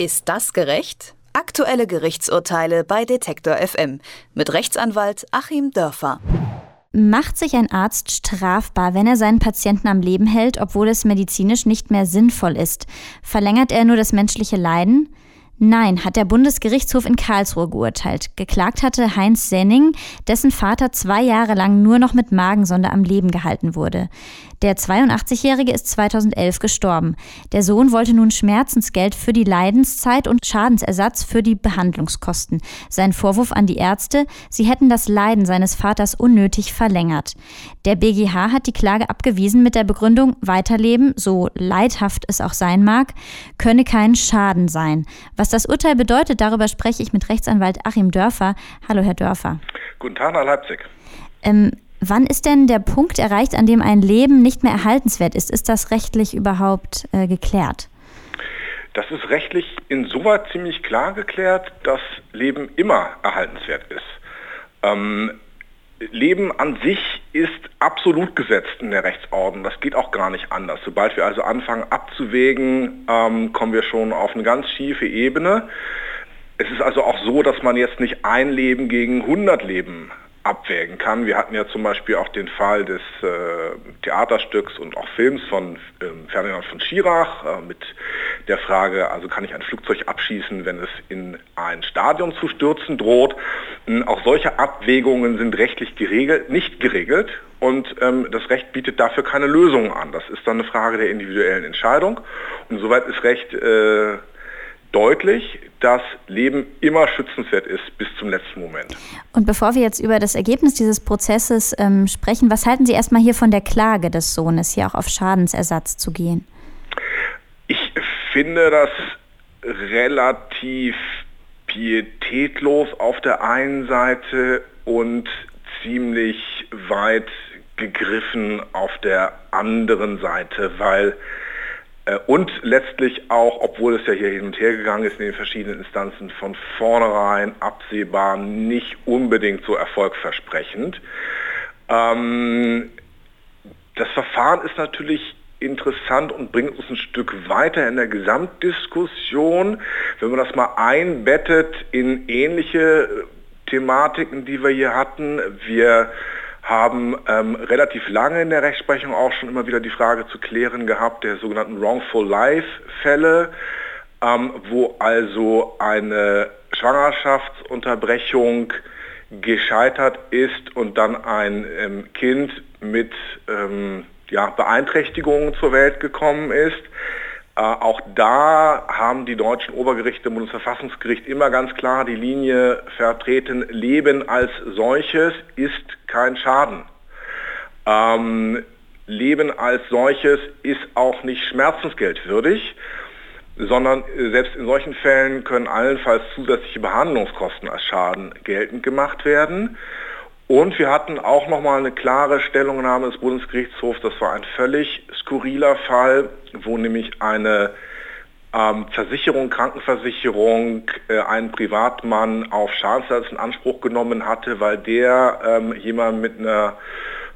Ist das gerecht? Aktuelle Gerichtsurteile bei Detektor FM mit Rechtsanwalt Achim Dörfer. Macht sich ein Arzt strafbar, wenn er seinen Patienten am Leben hält, obwohl es medizinisch nicht mehr sinnvoll ist? Verlängert er nur das menschliche Leiden? Nein, hat der Bundesgerichtshof in Karlsruhe geurteilt. Geklagt hatte Heinz Senning, dessen Vater zwei Jahre lang nur noch mit Magensonde am Leben gehalten wurde. Der 82-Jährige ist 2011 gestorben. Der Sohn wollte nun Schmerzensgeld für die Leidenszeit und Schadensersatz für die Behandlungskosten. Sein Vorwurf an die Ärzte, sie hätten das Leiden seines Vaters unnötig verlängert. Der BGH hat die Klage abgewiesen mit der Begründung, Weiterleben, so leidhaft es auch sein mag, könne kein Schaden sein. Was das Urteil bedeutet, darüber spreche ich mit Rechtsanwalt Achim Dörfer. Hallo, Herr Dörfer. Guten Tag nach Leipzig. Ähm, Wann ist denn der Punkt erreicht, an dem ein Leben nicht mehr erhaltenswert ist? Ist das rechtlich überhaupt äh, geklärt? Das ist rechtlich insoweit ziemlich klar geklärt, dass Leben immer erhaltenswert ist. Ähm, Leben an sich ist absolut gesetzt in der Rechtsordnung. Das geht auch gar nicht anders. Sobald wir also anfangen abzuwägen, ähm, kommen wir schon auf eine ganz schiefe Ebene. Es ist also auch so, dass man jetzt nicht ein Leben gegen 100 Leben abwägen kann. Wir hatten ja zum Beispiel auch den Fall des äh, Theaterstücks und auch Films von äh, Ferdinand von Schirach äh, mit der Frage, also kann ich ein Flugzeug abschießen, wenn es in ein Stadion zu stürzen droht. Ähm, auch solche Abwägungen sind rechtlich geregelt, nicht geregelt und ähm, das Recht bietet dafür keine Lösungen an. Das ist dann eine Frage der individuellen Entscheidung. Und soweit ist Recht äh, deutlich, dass Leben immer schützenswert ist bis zum letzten Moment. Und bevor wir jetzt über das Ergebnis dieses Prozesses ähm, sprechen, was halten Sie erstmal hier von der Klage des Sohnes, hier auch auf Schadensersatz zu gehen? Finde das relativ pietätlos auf der einen Seite und ziemlich weit gegriffen auf der anderen Seite, weil äh, und letztlich auch, obwohl es ja hier hin und her gegangen ist in den verschiedenen Instanzen, von vornherein absehbar nicht unbedingt so erfolgversprechend. Ähm, das Verfahren ist natürlich interessant und bringt uns ein Stück weiter in der Gesamtdiskussion. Wenn man das mal einbettet in ähnliche Thematiken, die wir hier hatten, wir haben ähm, relativ lange in der Rechtsprechung auch schon immer wieder die Frage zu klären gehabt der sogenannten Wrongful Life-Fälle, ähm, wo also eine Schwangerschaftsunterbrechung gescheitert ist und dann ein ähm, Kind mit ähm, ja, Beeinträchtigungen zur Welt gekommen ist. Äh, auch da haben die deutschen Obergerichte, Bundesverfassungsgericht immer ganz klar die Linie vertreten, Leben als solches ist kein Schaden. Ähm, Leben als solches ist auch nicht schmerzensgeldwürdig, sondern selbst in solchen Fällen können allenfalls zusätzliche Behandlungskosten als Schaden geltend gemacht werden. Und wir hatten auch nochmal eine klare Stellungnahme des Bundesgerichtshofs, das war ein völlig skurriler Fall, wo nämlich eine ähm, Versicherung, Krankenversicherung, äh, einen Privatmann auf Schadensersatz in Anspruch genommen hatte, weil der ähm, jemand mit einer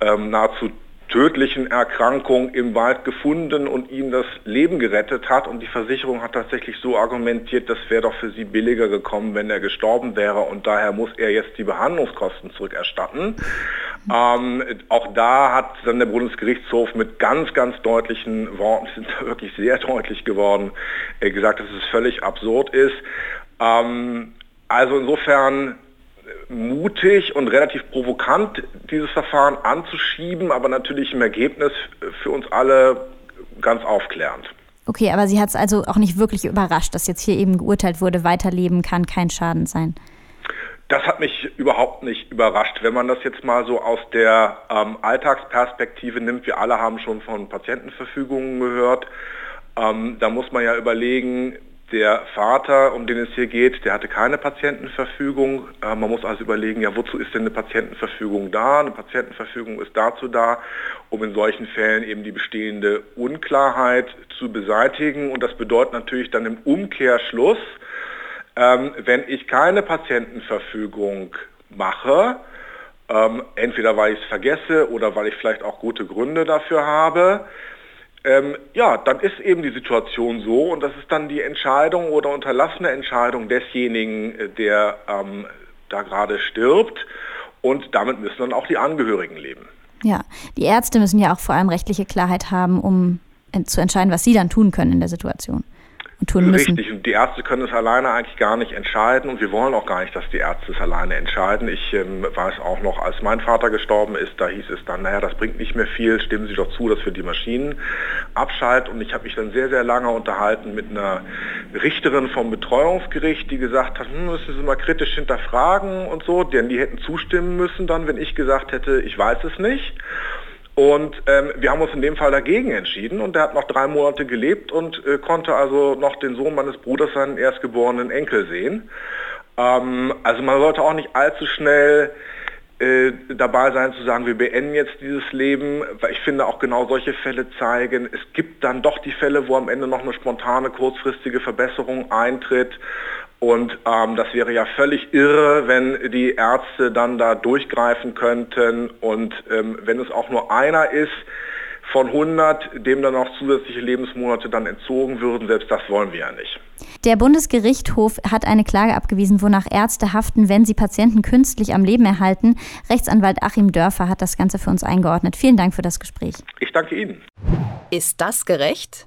ähm, nahezu tödlichen Erkrankung im Wald gefunden und ihm das Leben gerettet hat. Und die Versicherung hat tatsächlich so argumentiert, das wäre doch für sie billiger gekommen, wenn er gestorben wäre und daher muss er jetzt die Behandlungskosten zurückerstatten. Ähm, auch da hat dann der Bundesgerichtshof mit ganz, ganz deutlichen Worten, sind da wirklich sehr deutlich geworden, äh, gesagt, dass es völlig absurd ist. Ähm, also insofern mutig und relativ provokant, dieses Verfahren anzuschieben, aber natürlich im Ergebnis für uns alle ganz aufklärend. Okay, aber sie hat es also auch nicht wirklich überrascht, dass jetzt hier eben geurteilt wurde, weiterleben kann kein Schaden sein. Das hat mich überhaupt nicht überrascht. Wenn man das jetzt mal so aus der ähm, Alltagsperspektive nimmt, wir alle haben schon von Patientenverfügungen gehört, ähm, da muss man ja überlegen, der Vater, um den es hier geht, der hatte keine Patientenverfügung. Äh, man muss also überlegen, ja, wozu ist denn eine Patientenverfügung da? Eine Patientenverfügung ist dazu da, um in solchen Fällen eben die bestehende Unklarheit zu beseitigen. Und das bedeutet natürlich dann im Umkehrschluss, ähm, wenn ich keine Patientenverfügung mache, ähm, entweder weil ich es vergesse oder weil ich vielleicht auch gute Gründe dafür habe, ähm, ja, dann ist eben die Situation so und das ist dann die Entscheidung oder unterlassene Entscheidung desjenigen, äh, der ähm, da gerade stirbt und damit müssen dann auch die Angehörigen leben. Ja, die Ärzte müssen ja auch vor allem rechtliche Klarheit haben, um zu entscheiden, was sie dann tun können in der Situation tun müssen. Richtig, und die Ärzte können es alleine eigentlich gar nicht entscheiden und wir wollen auch gar nicht, dass die Ärzte es alleine entscheiden. Ich ähm, weiß auch noch, als mein Vater gestorben ist, da hieß es dann, naja, das bringt nicht mehr viel, stimmen Sie doch zu, dass wir die Maschinen abschalten. Und ich habe mich dann sehr, sehr lange unterhalten mit einer Richterin vom Betreuungsgericht, die gesagt hat, hm, müssen Sie mal kritisch hinterfragen und so, denn die hätten zustimmen müssen dann, wenn ich gesagt hätte, ich weiß es nicht. Und ähm, wir haben uns in dem Fall dagegen entschieden und der hat noch drei Monate gelebt und äh, konnte also noch den Sohn meines Bruders, seinen erstgeborenen Enkel sehen. Ähm, also man sollte auch nicht allzu schnell äh, dabei sein zu sagen, wir beenden jetzt dieses Leben, weil ich finde auch genau solche Fälle zeigen, es gibt dann doch die Fälle, wo am Ende noch eine spontane, kurzfristige Verbesserung eintritt und ähm, das wäre ja völlig irre, wenn die Ärzte dann da durchgreifen könnten. Und ähm, wenn es auch nur einer ist von 100, dem dann auch zusätzliche Lebensmonate dann entzogen würden, selbst das wollen wir ja nicht. Der Bundesgerichtshof hat eine Klage abgewiesen, wonach Ärzte haften, wenn sie Patienten künstlich am Leben erhalten. Rechtsanwalt Achim Dörfer hat das Ganze für uns eingeordnet. Vielen Dank für das Gespräch. Ich danke Ihnen. Ist das gerecht?